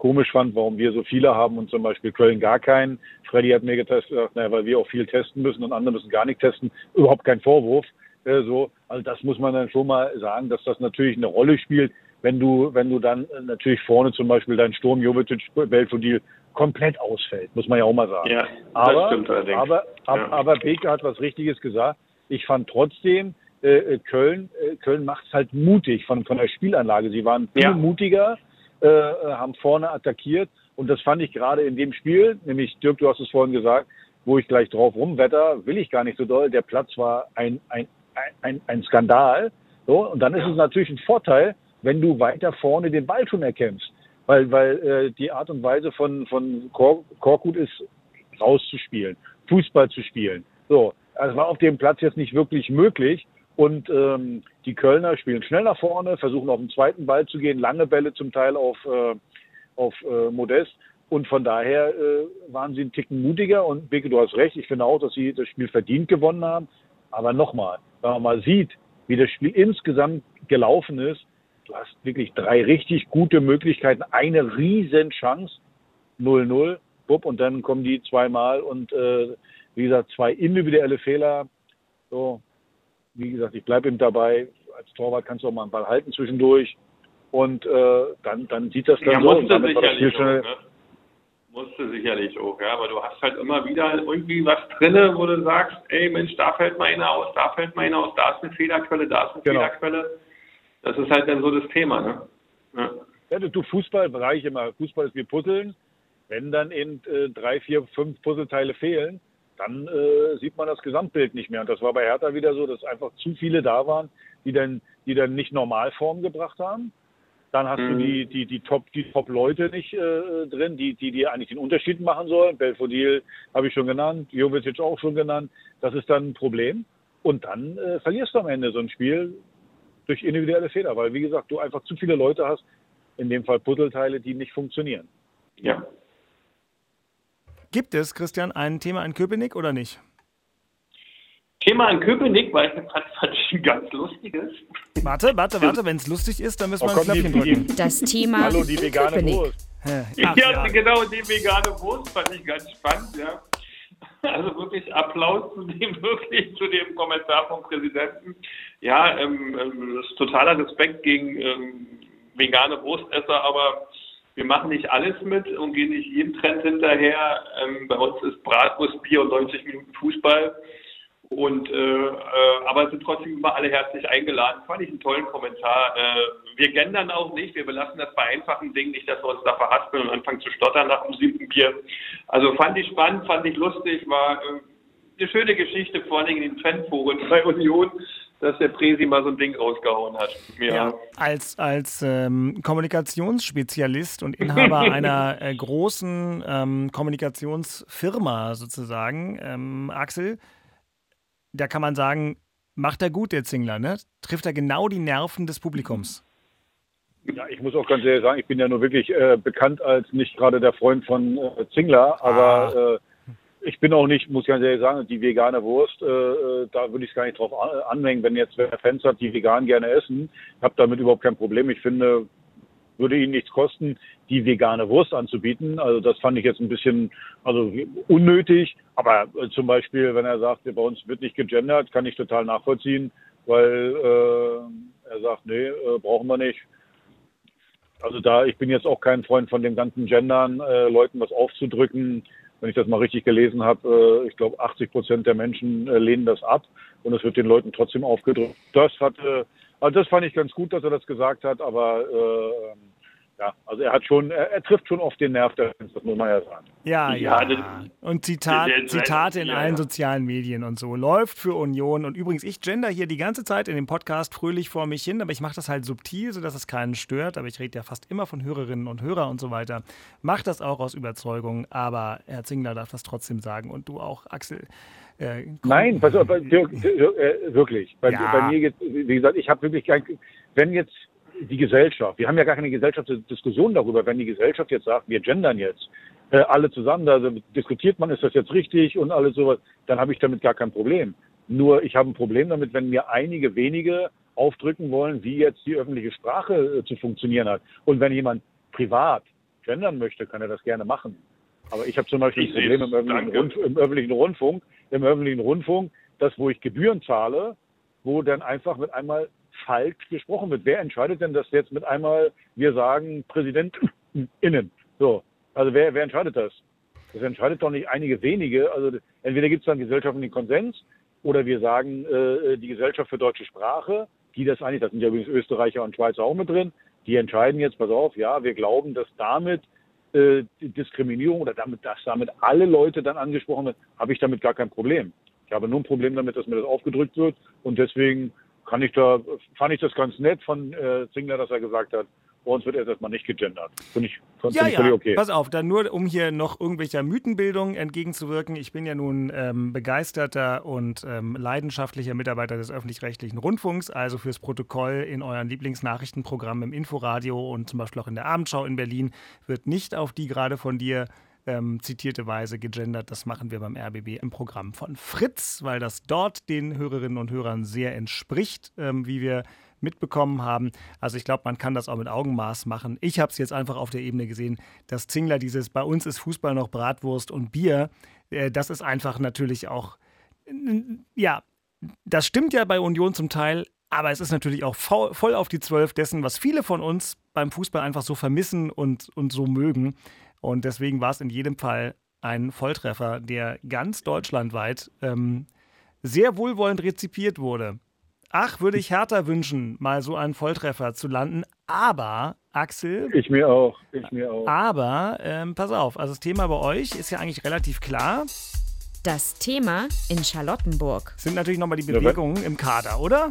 komisch fand, warum wir so viele haben und zum Beispiel Köln gar keinen. Freddy hat mir getestet, naja, weil wir auch viel testen müssen und andere müssen gar nicht testen. Überhaupt kein Vorwurf. Äh, so, also das muss man dann schon mal sagen, dass das natürlich eine Rolle spielt, wenn du, wenn du dann äh, natürlich vorne zum Beispiel dein Sturm Jovetic, Belfodil komplett ausfällt, muss man ja auch mal sagen. Ja, aber, stimmt allerdings. Aber, ja. aber Beke hat was Richtiges gesagt. Ich fand trotzdem, äh, äh Köln, äh, Köln macht es halt mutig von, von der Spielanlage. Sie waren viel ja. mutiger äh, haben vorne attackiert. Und das fand ich gerade in dem Spiel, nämlich Dirk, du hast es vorhin gesagt, wo ich gleich drauf rumwetter, will ich gar nicht so doll. Der Platz war ein, ein, ein, ein Skandal. So, und dann ist es natürlich ein Vorteil, wenn du weiter vorne den Ball schon erkennst. Weil, weil äh, die Art und Weise von, von Kor Korkut ist, rauszuspielen, Fußball zu spielen. So, also war auf dem Platz jetzt nicht wirklich möglich. Und ähm, die Kölner spielen schnell nach vorne, versuchen auf den zweiten Ball zu gehen, lange Bälle zum Teil auf, äh, auf äh, Modest. Und von daher äh, waren sie einen Ticken mutiger. Und Beke, du hast recht, ich finde auch, dass sie das Spiel verdient gewonnen haben. Aber nochmal, wenn man mal sieht, wie das Spiel insgesamt gelaufen ist, du hast wirklich drei richtig gute Möglichkeiten, eine riesen Chance, 0-0, bupp, und dann kommen die zweimal und äh, wie gesagt, zwei individuelle Fehler. So, wie gesagt, ich bleibe ihm dabei. Als Torwart kannst du auch mal einen Ball halten zwischendurch. Und äh, dann, dann sieht das dann ja, so. Musste sicherlich auch, ne? Musste sicherlich auch, ja. Aber du hast halt immer wieder irgendwie was drinne, wo du sagst, ey Mensch, da fällt mal einer aus, da fällt mal einer aus, da ist eine Fehlerquelle, da ist eine genau. Fehlerquelle. Das ist halt dann so das Thema, ne? Ja. Ja, du Fußballbereich immer, Fußball ist wie Puzzeln. Wenn dann in äh, drei, vier, fünf Puzzleteile fehlen, dann äh, sieht man das Gesamtbild nicht mehr. Und das war bei Hertha wieder so, dass einfach zu viele da waren, die dann, die dann nicht Normalform gebracht haben. Dann hast mhm. du die, die, die Top, die Top-Leute nicht äh, drin, die, die, die eigentlich den Unterschied machen sollen. Belfodil habe ich schon genannt, Jovetic auch schon genannt. Das ist dann ein Problem. Und dann äh, verlierst du am Ende so ein Spiel durch individuelle Fehler, weil wie gesagt, du einfach zu viele Leute hast, in dem Fall Puzzleteile, die nicht funktionieren. Ja, Gibt es, Christian, ein Thema in Köpenick oder nicht? Thema in Köpenick, weil ich fand, fand ich ein ganz lustiges. Warte, warte, warte, wenn es lustig ist, dann müssen wir oh, ein Knöpfchen drücken. Das Thema Hallo, die vegane Köpenick. Wurst. Ach, ja, ja, genau, die vegane Wurst fand ich ganz spannend, ja. Also wirklich Applaus zu dem, wirklich zu dem Kommentar vom Präsidenten. Ja, ähm, ähm, das ist totaler Respekt gegen ähm, vegane Wurstesser, aber wir machen nicht alles mit und gehen nicht jedem Trend hinterher. Ähm, bei uns ist Bratwurst, Bier und 90 Minuten Fußball. Und äh, äh, aber sind trotzdem immer alle herzlich eingeladen. Fand ich einen tollen Kommentar. Äh, wir gendern auch nicht, wir belassen das bei einfachen Dingen nicht, dass wir uns da verhaspeln und anfangen zu stottern nach dem siebten Bier. Also fand ich spannend, fand ich lustig, war äh, eine schöne Geschichte, vor allem in den Fanforen bei Union, dass der Presi mal so ein Ding rausgehauen hat. Ja, ja als, als ähm, Kommunikationsspezialist und Inhaber einer äh, großen ähm, Kommunikationsfirma sozusagen, ähm, Axel, da kann man sagen, macht er gut, der Zingler, ne? Trifft er genau die Nerven des Publikums. Ja, ich muss auch ganz ehrlich sagen, ich bin ja nur wirklich äh, bekannt als nicht gerade der Freund von äh, Zingler, aber ah. Ich bin auch nicht, muss ich ganz ehrlich sagen, die vegane Wurst, äh, äh da würde ich es gar nicht drauf anhängen, wenn jetzt wer Fans hat, die vegan gerne essen. Habe damit überhaupt kein Problem. Ich finde, würde ihnen nichts kosten, die vegane Wurst anzubieten. Also das fand ich jetzt ein bisschen also unnötig. Aber äh, zum Beispiel, wenn er sagt, bei uns wird nicht gegendert, kann ich total nachvollziehen, weil äh, er sagt, nee, äh, brauchen wir nicht. Also da, ich bin jetzt auch kein Freund von dem ganzen Gendern, äh, Leuten was aufzudrücken. Wenn ich das mal richtig gelesen habe, äh, ich glaube 80 Prozent der Menschen äh, lehnen das ab und es wird den Leuten trotzdem aufgedrückt. Das hatte, also das fand ich ganz gut, dass er das gesagt hat, aber äh, ja, also er hat schon, er, er, trifft schon oft den Nerv der Fans, das muss man ja sagen. Ja, ja. ja. Und Zitat, Zitate in ja, allen ja. sozialen Medien und so. Läuft für Union. Und übrigens, ich gender hier die ganze Zeit in dem Podcast fröhlich vor mich hin, aber ich mache das halt subtil, sodass es keinen stört. Aber ich rede ja fast immer von Hörerinnen und Hörern und so weiter. Mach das auch aus Überzeugung, aber Herr Zingler darf das trotzdem sagen und du auch, Axel. Äh, Nein, pass auf, äh, wirklich. Bei, bei mir jetzt, wie gesagt, ich habe wirklich kein, wenn jetzt die Gesellschaft. Wir haben ja gar keine Gesellschaftsdiskussion darüber. Wenn die Gesellschaft jetzt sagt, wir gendern jetzt äh, alle zusammen, da diskutiert man, ist das jetzt richtig und alles sowas, dann habe ich damit gar kein Problem. Nur ich habe ein Problem damit, wenn mir einige wenige aufdrücken wollen, wie jetzt die öffentliche Sprache äh, zu funktionieren hat. Und wenn jemand privat gendern möchte, kann er das gerne machen. Aber ich habe zum Beispiel ein Problem im öffentlichen, Rund, im öffentlichen Rundfunk, im öffentlichen Rundfunk, das, wo ich Gebühren zahle, wo dann einfach mit einmal falsch gesprochen wird. Wer entscheidet denn, dass jetzt mit einmal wir sagen PräsidentInnen? So. Also wer, wer entscheidet das? Das entscheidet doch nicht einige wenige. Also entweder gibt es dann gesellschaftlichen Konsens oder wir sagen, äh, die Gesellschaft für deutsche Sprache, die das eigentlich, das sind ja übrigens Österreicher und Schweizer auch mit drin, die entscheiden jetzt, pass auf, ja, wir glauben, dass damit äh, Diskriminierung oder damit, dass damit alle Leute dann angesprochen werden, habe ich damit gar kein Problem. Ich habe nur ein Problem damit, dass mir das aufgedrückt wird und deswegen kann ich da, fand ich das ganz nett von äh, Zingler, dass er gesagt hat, bei uns wird erst erstmal nicht gegendert. Finde ich, find ja, ich völlig okay. Pass auf, dann nur um hier noch irgendwelcher Mythenbildung entgegenzuwirken. Ich bin ja nun ähm, begeisterter und ähm, leidenschaftlicher Mitarbeiter des öffentlich-rechtlichen Rundfunks, also fürs Protokoll in euren Lieblingsnachrichtenprogrammen im Inforadio und zum Beispiel auch in der Abendschau in Berlin wird nicht auf die gerade von dir ähm, zitierte Weise gegendert. Das machen wir beim RBB im Programm von Fritz, weil das dort den Hörerinnen und Hörern sehr entspricht, ähm, wie wir mitbekommen haben. Also ich glaube, man kann das auch mit Augenmaß machen. Ich habe es jetzt einfach auf der Ebene gesehen, dass Zingler dieses bei uns ist Fußball noch Bratwurst und Bier, äh, das ist einfach natürlich auch, ja, das stimmt ja bei Union zum Teil, aber es ist natürlich auch voll auf die Zwölf dessen, was viele von uns beim Fußball einfach so vermissen und, und so mögen. Und deswegen war es in jedem Fall ein Volltreffer, der ganz deutschlandweit ähm, sehr wohlwollend rezipiert wurde. Ach, würde ich härter wünschen, mal so einen Volltreffer zu landen. Aber, Axel. Ich mir auch. Ich mir auch. Aber, ähm, pass auf, also das Thema bei euch ist ja eigentlich relativ klar. Das Thema in Charlottenburg. Sind natürlich nochmal die Bewegungen im Kader, oder?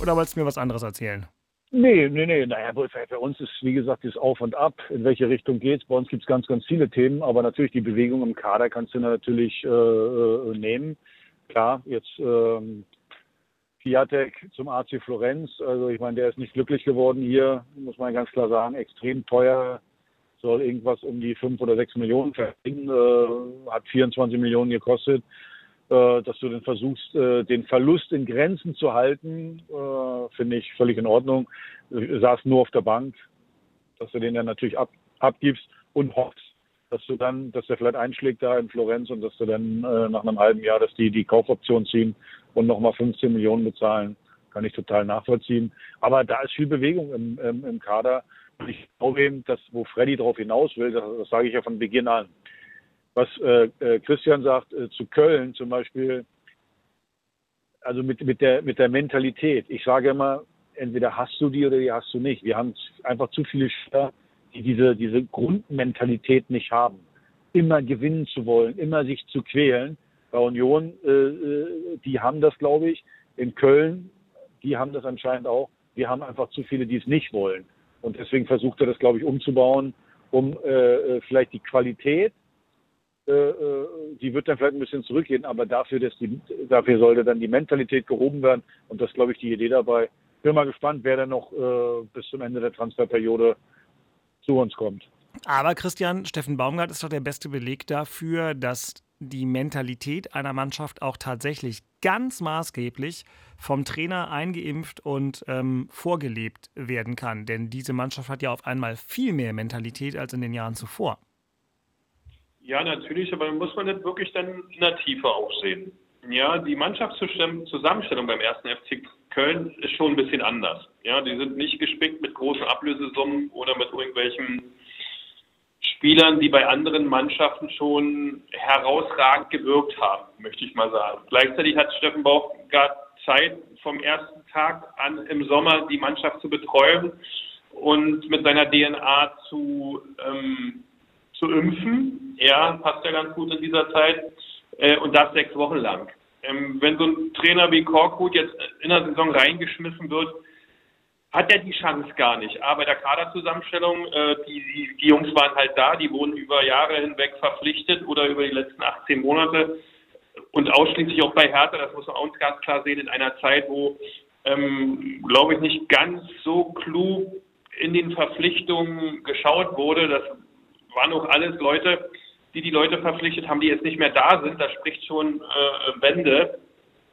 Oder wolltest du mir was anderes erzählen? Nee, nee, nee. Naja, bei uns ist, wie gesagt, das Auf und Ab. In welche Richtung geht's? Bei uns gibt's ganz, ganz viele Themen, aber natürlich die Bewegung im Kader kannst du natürlich äh, äh, nehmen. Klar, jetzt ähm, Piatek zum AC Florenz. Also ich meine, der ist nicht glücklich geworden hier, muss man ganz klar sagen. Extrem teuer, soll irgendwas um die fünf oder sechs Millionen verdienen, äh, hat 24 Millionen gekostet. Äh, dass du dann versuchst, äh, den Verlust in Grenzen zu halten, äh, finde ich völlig in Ordnung. Du saß nur auf der Bank, dass du den dann natürlich ab, abgibst und hoffst, dass du dann, dass der vielleicht einschlägt da in Florenz und dass du dann nach einem halben Jahr, dass die die Kaufoption ziehen und nochmal 15 Millionen bezahlen, kann ich total nachvollziehen. Aber da ist viel Bewegung im, im, im Kader Und ich glaube eben, dass, wo Freddy darauf hinaus will, das, das sage ich ja von Beginn an. Was äh, äh, Christian sagt, äh, zu Köln zum Beispiel, also mit, mit, der, mit der Mentalität. Ich sage immer, entweder hast du die oder die hast du nicht. Wir haben einfach zu viele Spieler, die diese, diese Grundmentalität nicht haben. Immer gewinnen zu wollen, immer sich zu quälen. Bei Union, äh, äh die haben das, glaube ich. In Köln, die haben das anscheinend auch. Wir haben einfach zu viele, die es nicht wollen. Und deswegen versucht er das, glaube ich, umzubauen, um äh, äh vielleicht die Qualität die wird dann vielleicht ein bisschen zurückgehen, aber dafür, dass die, dafür sollte dann die Mentalität gehoben werden und das glaube ich die Idee dabei. Bin mal gespannt, wer dann noch äh, bis zum Ende der Transferperiode zu uns kommt. Aber Christian, Steffen Baumgart ist doch der beste Beleg dafür, dass die Mentalität einer Mannschaft auch tatsächlich ganz maßgeblich vom Trainer eingeimpft und ähm, vorgelebt werden kann. Denn diese Mannschaft hat ja auf einmal viel mehr Mentalität als in den Jahren zuvor. Ja, natürlich, aber muss man das wirklich dann in der Tiefe auch sehen. Ja, die Mannschaftszusammenstellung beim ersten FC Köln ist schon ein bisschen anders. Ja, die sind nicht gespickt mit großen Ablösesummen oder mit irgendwelchen Spielern, die bei anderen Mannschaften schon herausragend gewirkt haben, möchte ich mal sagen. Gleichzeitig hat Steffen Baumgart Zeit, vom ersten Tag an im Sommer die Mannschaft zu betreuen und mit seiner DNA zu ähm, zu impfen. Ja, passt ja ganz gut in dieser Zeit. Äh, und das sechs Wochen lang. Ähm, wenn so ein Trainer wie Korkut jetzt in der Saison reingeschmissen wird, hat er die Chance gar nicht. Aber bei der Kaderzusammenstellung, äh, die, die, die Jungs waren halt da, die wurden über Jahre hinweg verpflichtet oder über die letzten 18 Monate und ausschließlich auch bei Hertha, das muss man auch ganz klar sehen, in einer Zeit, wo, ähm, glaube ich, nicht ganz so klug in den Verpflichtungen geschaut wurde. Das waren auch alles Leute, die die Leute verpflichtet haben, die jetzt nicht mehr da sind. Das spricht schon äh, Bände.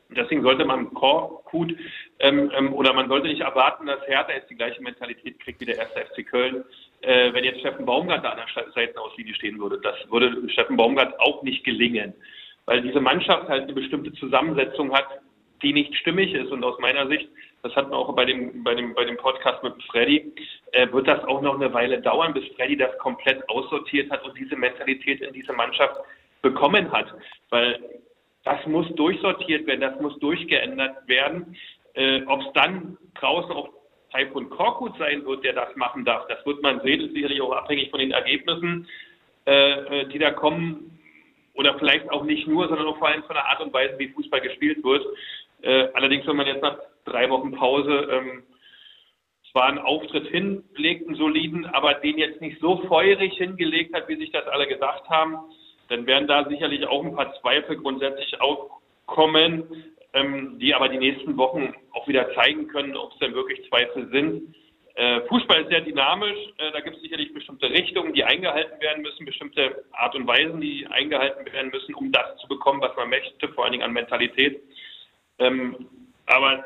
Deswegen sollte man Korkut ähm, ähm, oder man sollte nicht erwarten, dass Hertha jetzt die gleiche Mentalität kriegt wie der erste FC Köln, äh, wenn jetzt Steffen Baumgart da an der Seitenauslinie stehen würde. Das würde Steffen Baumgart auch nicht gelingen, weil diese Mannschaft halt eine bestimmte Zusammensetzung hat, die nicht stimmig ist. Und aus meiner Sicht das hatten wir auch bei dem, bei dem, bei dem Podcast mit Freddy, äh, wird das auch noch eine Weile dauern, bis Freddy das komplett aussortiert hat und diese Mentalität in diese Mannschaft bekommen hat. Weil das muss durchsortiert werden, das muss durchgeändert werden. Äh, Ob es dann draußen auch Taifun Korkut sein wird, der das machen darf, das wird man sehen, ist sicherlich auch abhängig von den Ergebnissen, äh, äh die da kommen. Oder vielleicht auch nicht nur, sondern auch vor allem von der Art und Weise, wie Fußball gespielt wird. Äh, allerdings, wenn man jetzt nach drei Wochen Pause ähm, zwar einen Auftritt hinlegt, einen soliden, aber den jetzt nicht so feurig hingelegt hat, wie sich das alle gedacht haben, dann werden da sicherlich auch ein paar Zweifel grundsätzlich aufkommen, ähm, die aber die nächsten Wochen auch wieder zeigen können, ob es denn wirklich Zweifel sind. Äh, Fußball ist sehr dynamisch, äh, da gibt es sicherlich bestimmte Richtungen, die eingehalten werden müssen, bestimmte Art und Weisen, die eingehalten werden müssen, um das zu bekommen, was man möchte, vor allen Dingen an Mentalität. Ähm, aber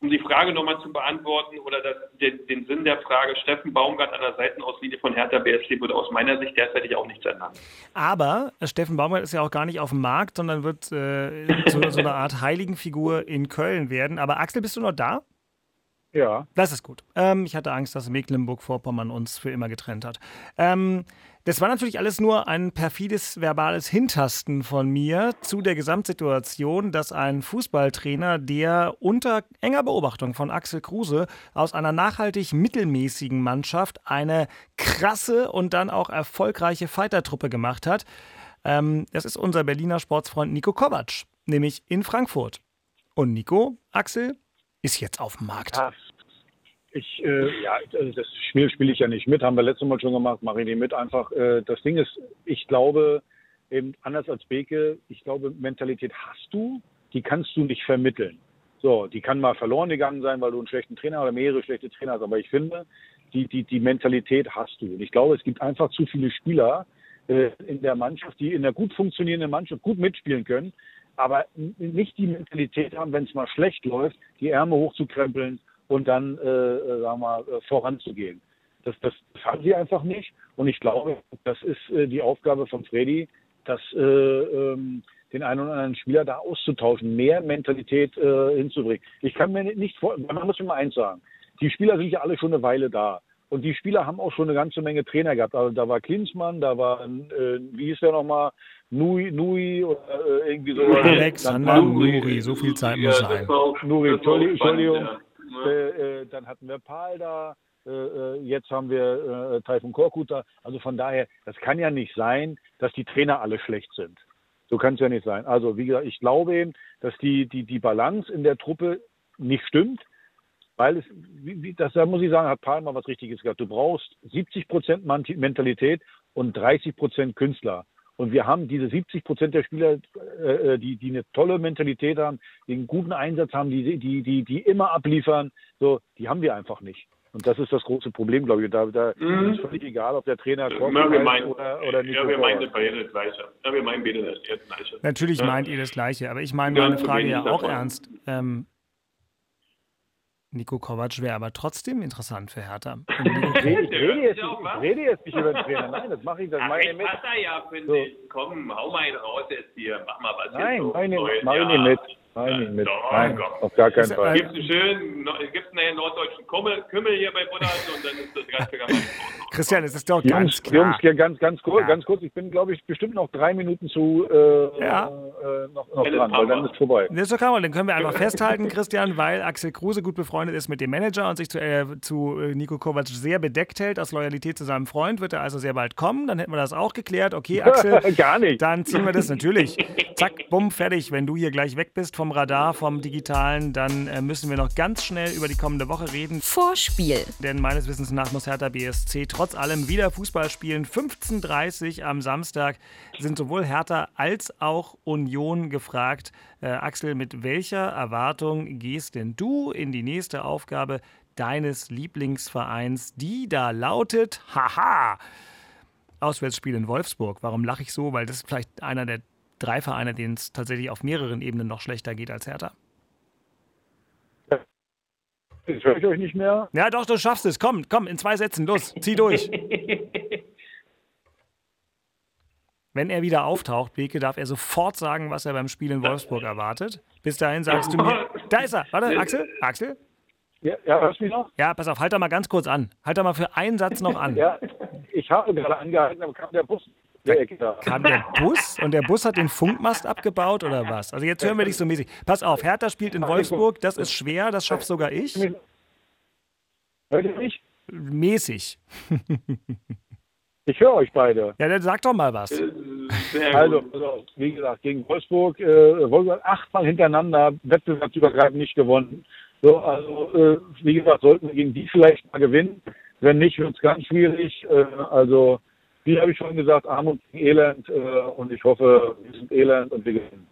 um die Frage nochmal zu beantworten oder das, den, den, Sinn der Frage, Steffen Baumgart an der Seitenauslinie von Hertha BSC würde aus meiner Sicht derzeitig auch nichts ändern. Aber Steffen Baumgart ist ja auch gar nicht auf dem Markt, sondern wird äh, so, so eine Art Heiligenfigur in Köln werden. Aber Axel, bist du noch da? Ja. Das ist gut. Ähm, ich hatte Angst, dass Mecklenburg-Vorpommern uns für immer getrennt hat. Ähm, das war natürlich alles nur ein perfides verbales Hintasten von mir zu der Gesamtsituation, dass ein Fußballtrainer, der unter enger Beobachtung von Axel Kruse aus einer nachhaltig mittelmäßigen Mannschaft eine krasse und dann auch erfolgreiche Fightertruppe gemacht hat, ähm, das ist unser Berliner Sportsfreund Nico Kovac, nämlich in Frankfurt. Und Nico, Axel, ist jetzt auf dem Markt. Ja, ich, äh, ja, also das Spiel spiele ich ja nicht mit, haben wir letztes Mal schon gemacht, mache ich nicht mit. Einfach, äh, das Ding ist, ich glaube, eben anders als Beke, ich glaube, Mentalität hast du, die kannst du nicht vermitteln. So, die kann mal verloren gegangen sein, weil du einen schlechten Trainer oder mehrere schlechte Trainer hast. Aber ich finde, die, die, die Mentalität hast du. Und ich glaube, es gibt einfach zu viele Spieler äh, in der Mannschaft, die in einer gut funktionierenden Mannschaft gut mitspielen können, aber nicht die Mentalität haben, wenn es mal schlecht läuft, die Ärmel hochzukrempeln und dann, äh, äh, sagen wir mal, äh, voranzugehen. Das, das, das haben sie einfach nicht. Und ich glaube, das ist äh, die Aufgabe von Freddy, das äh, ähm, den einen oder anderen Spieler da auszutauschen, mehr Mentalität äh, hinzubringen. Ich kann mir nicht vor, man muss mir mal eins sagen. Die Spieler sind ja alle schon eine Weile da. Und die Spieler haben auch schon eine ganze Menge Trainer gehabt. Also da war Klinsmann, da war, äh, wie hieß der nochmal, Nui, Nui oder äh, irgendwie so. Alexander Nuri, so viel Zeit muss Ja, sein. Nuri, Entschuldigung. Äh, äh, dann hatten wir Paul da, äh, äh, jetzt haben wir äh, Taifun Korkut da. Also von daher, das kann ja nicht sein, dass die Trainer alle schlecht sind. So kann es ja nicht sein. Also wie gesagt, ich glaube eben, dass die, die, die Balance in der Truppe nicht stimmt, weil es, wie, wie, das da muss ich sagen, hat Paul mal was Richtiges gesagt. Du brauchst 70 Prozent Mentalität und 30 Prozent Künstler. Und wir haben diese 70 Prozent der Spieler, äh, äh, die, die eine tolle Mentalität haben, die einen guten Einsatz haben, die, die, die, die immer abliefern, so, die haben wir einfach nicht. Und das ist das große Problem, glaube ich. Da, da Mhm. ist völlig egal, ob der Trainer Korkut Ja, wir heißt meinen, oder, oder Nico ja, wir meinen beide das Gleiche. Ja, wir meinen beide das Gleiche. Natürlich Ja. meint ihr das Gleiche, aber ich meine Ja, meine Frage ja auch davon. ernst. Ähm, Nico Kovac wäre aber trotzdem interessant für Hertha. Ich rede, ich, rede jetzt, nicht- ich rede jetzt nicht über den Trainer. Nein, das mache ich, das Ach, meine ich mit. hat er ja, finde So. ich. Komm, hau mal einen raus jetzt hier. Mach mal was Nein, hier so. meine, Neuen meine Jahr. ich nicht. Meine ich mit. Doch, Nein, komm. auf gar keinen Ist- Fall. Gibt's einen schönen, no- gibt's einen norddeutschen Kümmel, Kümmel hier bei Buddha und dann ist das ganze ganz Christian, es ist doch Jungs, ganz klar. Jungs, hier ganz, ganz kurz, Ja. ganz kurz. Ich bin, glaube ich, bestimmt noch drei Minuten zu äh, Ja. äh, noch, noch dran, weil dann ist vorbei. Das ist doch Problem. Dann können wir einfach festhalten, Christian, weil Axel Kruse gut befreundet ist mit dem Manager und sich zu, äh, zu äh, Nico Kovac sehr bedeckt hält. Aus Loyalität zu seinem Freund wird er also sehr bald kommen. Dann hätten wir das auch geklärt. Okay, Axel, Gar nicht. dann ziehen wir das natürlich. Zack, bumm, fertig. Wenn du hier gleich weg bist vom Radar, vom Digitalen, dann äh, müssen wir noch ganz schnell über die kommende Woche reden. Vorspiel. Denn meines Wissens nach muss Hertha BSC trotz allem wieder Fußball spielen. 15.30 am Samstag sind sowohl Hertha als auch Union gefragt. Äh, Axel, mit welcher Erwartung gehst denn du in die nächste Aufgabe deines Lieblingsvereins, die da lautet, haha, Auswärtsspiel in Wolfsburg. Warum lache ich so? Weil das ist vielleicht einer der drei Vereine, denen es tatsächlich auf mehreren Ebenen noch schlechter geht als Hertha. Jetzt höre ich euch nicht mehr. Ja, doch, du schaffst es. Komm, komm, in zwei Sätzen, los, zieh durch. Wenn er wieder auftaucht, Beke, darf er sofort sagen, was er beim Spiel in Wolfsburg erwartet. Bis dahin sagst du mir. Da ist er. Warte, Axel? Axel? Ja, ja hörst du mich noch? Ja, pass auf, halt da mal ganz kurz an. Halt da mal für einen Satz noch an. Ja, ich habe gerade angehalten, aber kam der Bus. Der Ecke da. Kam der Bus und der Bus hat den Funkmast abgebaut oder was? Also jetzt hören wir dich so mäßig. Pass auf, Hertha spielt in Wolfsburg, das ist schwer, das schaff sogar ich. Hört ihr mich? Mäßig. Ich höre euch beide. Ja, dann sag doch mal was. Sehr Also, also, wie gesagt, gegen Wolfsburg, äh, Wolfsburg achtmal hintereinander wettbewerbsübergreifend nicht gewonnen. So, also, äh, wie gesagt, sollten wir gegen die vielleicht mal gewinnen. Wenn nicht, wird es ganz schwierig. Äh, also, wie habe ich schon gesagt, Armut gegen Elend. Äh, und ich hoffe, wir sind Elend und wir gewinnen.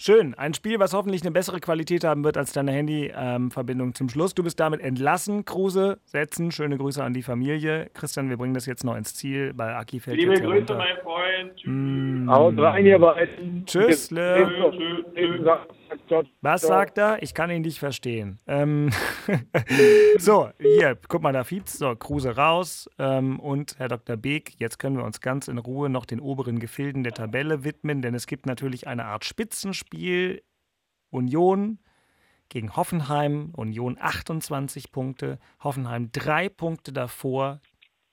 Schön. Ein Spiel, was hoffentlich eine bessere Qualität haben wird als deine Handy-Verbindung zum Schluss. Du bist damit entlassen, Kruse. Setzen. Schöne Grüße an die Familie. Christian, wir bringen das jetzt noch ins Ziel, weil Aki fällt Liebe jetzt Grüße, herunter. mein Freund. Tschüss. Mm. Haut rein, ihr beiden. Tschüss, Le. Tschüss, tschüss. Was sagt er? Ich kann ihn nicht verstehen. Ähm so, hier, guck mal, da fiebt's. So, Kruse raus. Ähm, und Herr Dr. Beek, jetzt können wir uns ganz in Ruhe noch den oberen Gefilden der Tabelle widmen, denn es gibt natürlich eine Art Spitzenspiel. Union gegen Hoffenheim. Union 28 Punkte. Hoffenheim drei Punkte davor.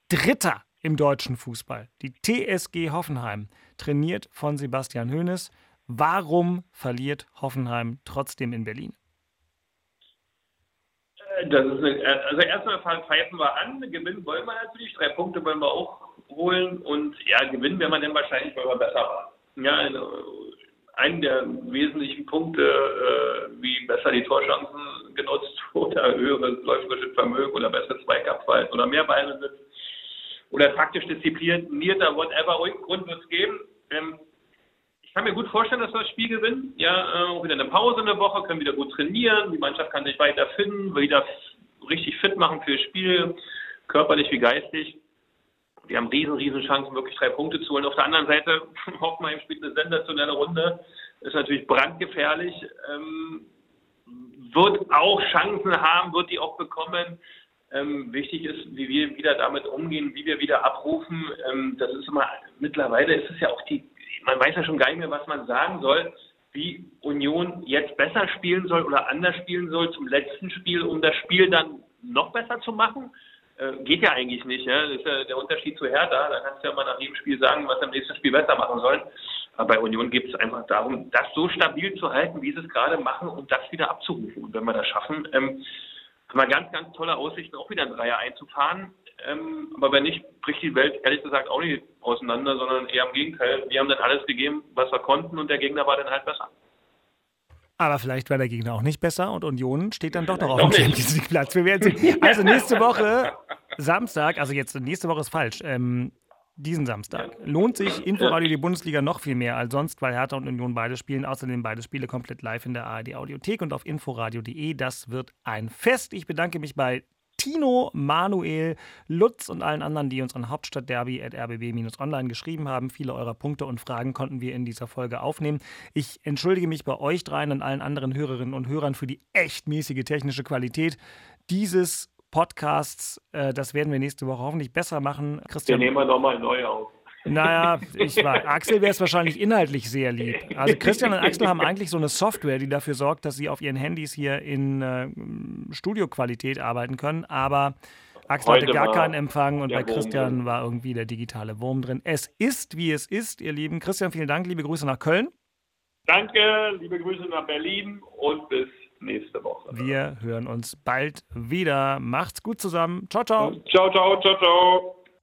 Dritter im deutschen Fußball. Die TSG Hoffenheim, trainiert von Sebastian Hoeneß. Warum verliert Hoffenheim trotzdem in Berlin? Das ist eine, also erstmal pfeifen wir an, gewinnen wollen wir natürlich, drei Punkte wollen wir auch holen und ja, gewinnen werden wir dann wahrscheinlich, weil wir besser waren. Ja, also, einen der wesentlichen Punkte, äh, wie besser die Torchancen genutzt oder höheres läuferisches Vermögen oder besser Zweikampfverhalten oder mehr Ballbesitz oder taktisch disziplinierter, whatever Grund wird es geben. Ähm, ich kann mir gut vorstellen, dass wir das Spiel gewinnen. Ja, äh, wieder eine Pause eine Woche, können wieder gut trainieren. Die Mannschaft kann sich weiter finden, wieder richtig fit machen für das Spiel, körperlich wie geistig. Wir haben riesen, riesen Chancen, wirklich drei Punkte zu holen. Auf der anderen Seite, Hoffenheim spielt eine sensationelle Runde, ist natürlich brandgefährlich, ähm, wird auch Chancen haben, wird die auch bekommen. Ähm, wichtig ist, wie wir wieder damit umgehen, wie wir wieder abrufen. Ähm, das ist immer, mittlerweile ist es ja auch die, man weiß ja schon gar nicht mehr, was man sagen soll, wie Union jetzt besser spielen soll oder anders spielen soll zum letzten Spiel, um das Spiel dann noch besser zu machen. Äh, geht ja eigentlich nicht. Ja? Das ist ja der Unterschied zu Hertha. Da kannst du ja mal nach jedem Spiel sagen, was im nächsten Spiel besser machen sollen. Aber bei Union geht es einfach darum, das so stabil zu halten, wie sie es gerade machen und das wieder abzurufen. Und wenn wir das schaffen, ähm, haben wir ganz, ganz tolle Aussichten, auch wieder ein Dreier einzufahren. Ähm, aber wenn nicht, bricht die Welt ehrlich gesagt auch nicht auseinander, sondern eher im Gegenteil. Wir haben dann alles gegeben, was wir konnten und der Gegner war dann halt besser. Aber vielleicht war der Gegner auch nicht besser und Union steht dann doch noch auf dem Champions League Platz. Wir werden sehen. Also nächste Woche, Samstag, also jetzt nächste Woche ist falsch, ähm, diesen Samstag. Lohnt sich Inforadio die Bundesliga noch viel mehr als sonst, weil Hertha und Union beide spielen. Außerdem beide Spiele komplett live in der ARD Audiothek und auf inforadio.de. Das wird ein Fest. Ich bedanke mich bei Tino, Manuel, Lutz und allen anderen, die uns an hauptstadtderby.rbb-online geschrieben haben. Viele eurer Punkte und Fragen konnten wir in dieser Folge aufnehmen. Ich entschuldige mich bei euch dreien und allen anderen Hörerinnen und Hörern für die echt mäßige technische Qualität dieses Podcasts. Äh, das werden wir nächste Woche hoffentlich besser machen. Christian, wir nehmen wir nochmal neu auf. Naja, ich war, Axel wäre es wahrscheinlich inhaltlich sehr lieb. Also Christian und Axel haben eigentlich so eine Software, die dafür sorgt, dass sie auf ihren Handys hier in äh, Studioqualität arbeiten können. Aber Axel Heute hatte gar keinen Empfang und bei Christian drin. war irgendwie der digitale Wurm drin. Es ist, wie es ist, ihr Lieben. Christian, vielen Dank. Liebe Grüße nach Köln. Danke, liebe Grüße nach Berlin und bis nächste Woche. Wir hören uns bald wieder. Macht's gut zusammen. Ciao, ciao. Ciao, ciao, ciao, ciao.